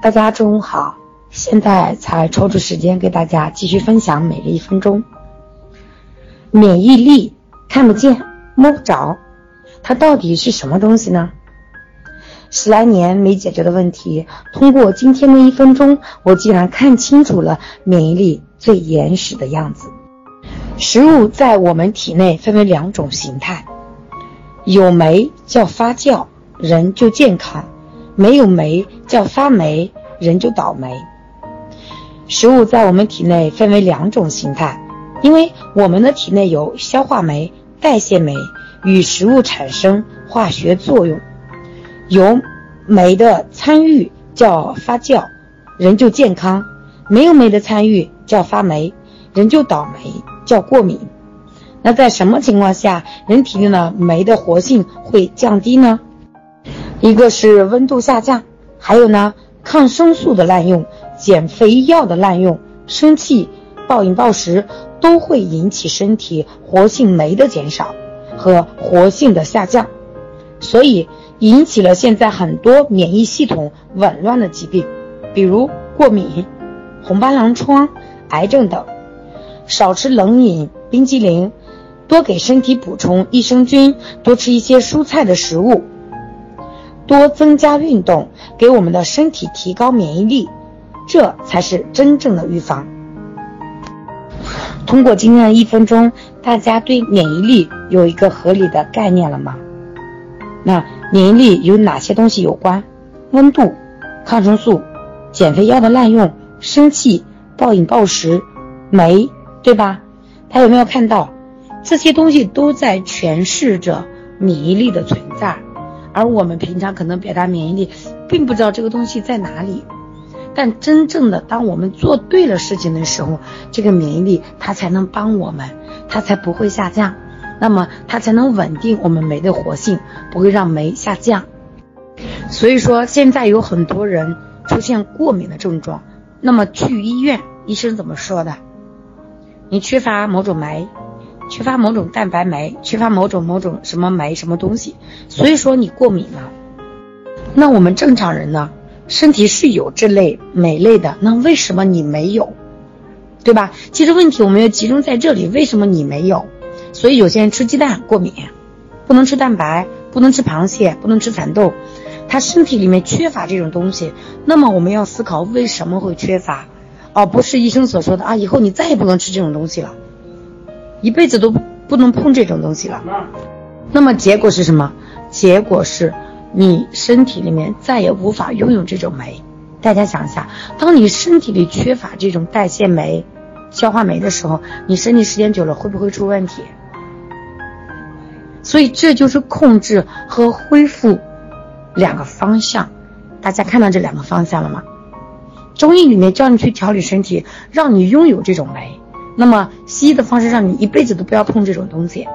大家中午好，现在才抽出时间给大家继续分享每日一分钟。免疫力看不见摸不着，它到底是什么东西呢？十来年没解决的问题，通过今天的一分钟，我竟然看清楚了免疫力最原始的样子。食物在我们体内分为两种形态，有酶叫发酵，人就健康。没有酶叫发霉，人就倒霉。食物在我们体内分为两种形态，因为我们的体内有消化酶、代谢酶与食物产生化学作用。有酶的参与叫发酵，人就健康；没有酶的参与叫发霉，人就倒霉，叫过敏。那在什么情况下人体内的酶的活性会降低呢？一个是温度下降，还有呢，抗生素的滥用、减肥药的滥用、生气、暴饮暴食都会引起身体活性酶的减少和活性的下降，所以引起了现在很多免疫系统紊乱的疾病，比如过敏、红斑狼疮、癌症等。少吃冷饮、冰激凌，多给身体补充益生菌，多吃一些蔬菜的食物。多增加运动，给我们的身体提高免疫力，这才是真正的预防。通过今天的一分钟，大家对免疫力有一个合理的概念了吗？那免疫力有哪些东西有关？温度、抗生素、减肥药的滥用、生气、暴饮暴食、酶，对吧？他有没有看到这些东西都在诠释着免疫力的存？而我们平常可能表达免疫力，并不知道这个东西在哪里。但真正的，当我们做对了事情的时候，这个免疫力它才能帮我们，它才不会下降。那么它才能稳定我们酶的活性，不会让酶下降。所以说，现在有很多人出现过敏的症状，那么去医院，医生怎么说的？你缺乏某种酶。缺乏某种蛋白酶，缺乏某种某种什么酶什么东西，所以说你过敏了。那我们正常人呢，身体是有这类酶类的，那为什么你没有？对吧？其实问题我们要集中在这里，为什么你没有？所以有些人吃鸡蛋过敏，不能吃蛋白，不能吃螃蟹，不能吃蚕豆，他身体里面缺乏这种东西。那么我们要思考为什么会缺乏，而不是医生所说的啊，以后你再也不能吃这种东西了。一辈子都不能碰这种东西了，那么结果是什么？结果是你身体里面再也无法拥有这种酶。大家想一下，当你身体里缺乏这种代谢酶、消化酶的时候，你身体时间久了会不会出问题？所以这就是控制和恢复两个方向。大家看到这两个方向了吗？中医里面教你去调理身体，让你拥有这种酶。那么西医的方式让你一辈子都不要碰这种东西，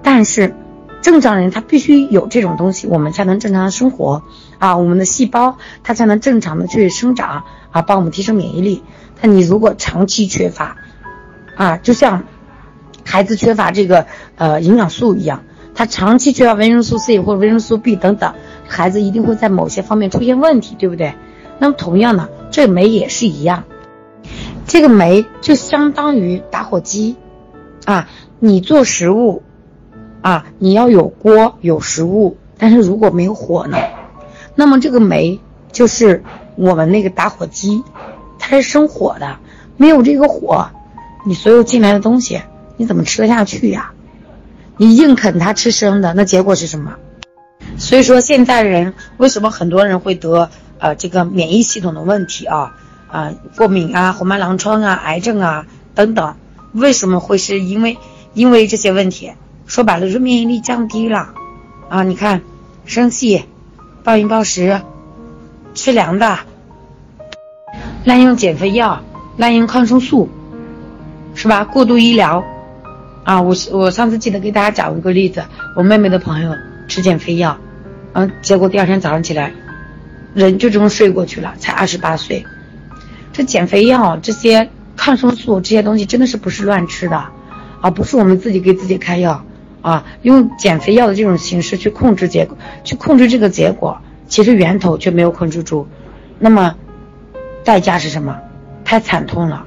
但是正常人他必须有这种东西，我们才能正常的生活啊，我们的细胞它才能正常的去生长啊，帮我们提升免疫力。但你如果长期缺乏，啊，就像孩子缺乏这个呃营养素一样，他长期缺乏维生素 C 或者维生素 B 等等，孩子一定会在某些方面出现问题，对不对？那么同样呢，这酶也是一样。这个煤就相当于打火机，啊，你做食物，啊，你要有锅有食物，但是如果没有火呢，那么这个煤就是我们那个打火机，它是生火的，没有这个火，你所有进来的东西你怎么吃得下去呀？你硬啃它吃生的，那结果是什么？所以说现在人为什么很多人会得呃这个免疫系统的问题啊？啊，过敏啊，红斑狼疮啊，癌症啊等等，为什么会是因为因为这些问题？说白了是免疫力降低了啊！你看，生气、暴饮暴食、吃凉的、滥用减肥药、滥用抗生素，是吧？过度医疗啊！我我上次记得给大家讲过一个例子，我妹妹的朋友吃减肥药，嗯，结果第二天早上起来，人就这么睡过去了，才二十八岁。这减肥药、这些抗生素这些东西真的是不是乱吃的，啊，不是我们自己给自己开药啊，用减肥药的这种形式去控制结果，去控制这个结果，其实源头却没有控制住。那么，代价是什么？太惨痛了，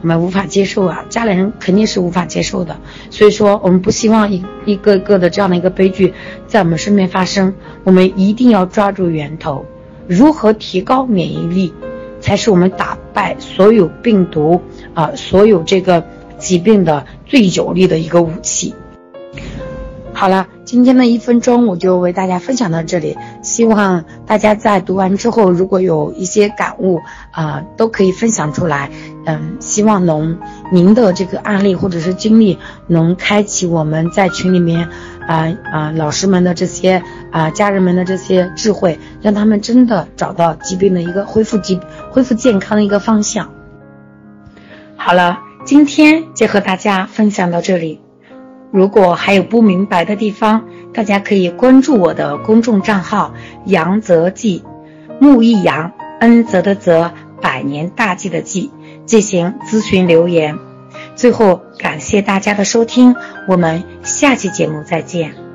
我们无法接受啊！家里人肯定是无法接受的。所以说，我们不希望一一个个的这样的一个悲剧在我们身边发生。我们一定要抓住源头，如何提高免疫力，才是我们打败所有病毒啊，所有这个疾病的最有力的一个武器。好了，今天的一分钟我就为大家分享到这里。希望大家在读完之后，如果有一些感悟啊，都可以分享出来。嗯，希望能您的这个案例或者是经历，能开启我们在群里面啊啊老师们的这些啊家人们的这些智慧，让他们真的找到疾病的一个恢复疾恢复健康的一个方向。好了，今天就和大家分享到这里。如果还有不明白的地方，大家可以关注我的公众账号“杨泽记”，木易杨，恩泽的泽，百年大计的计，进行咨询留言。最后，感谢大家的收听，我们下期节目再见。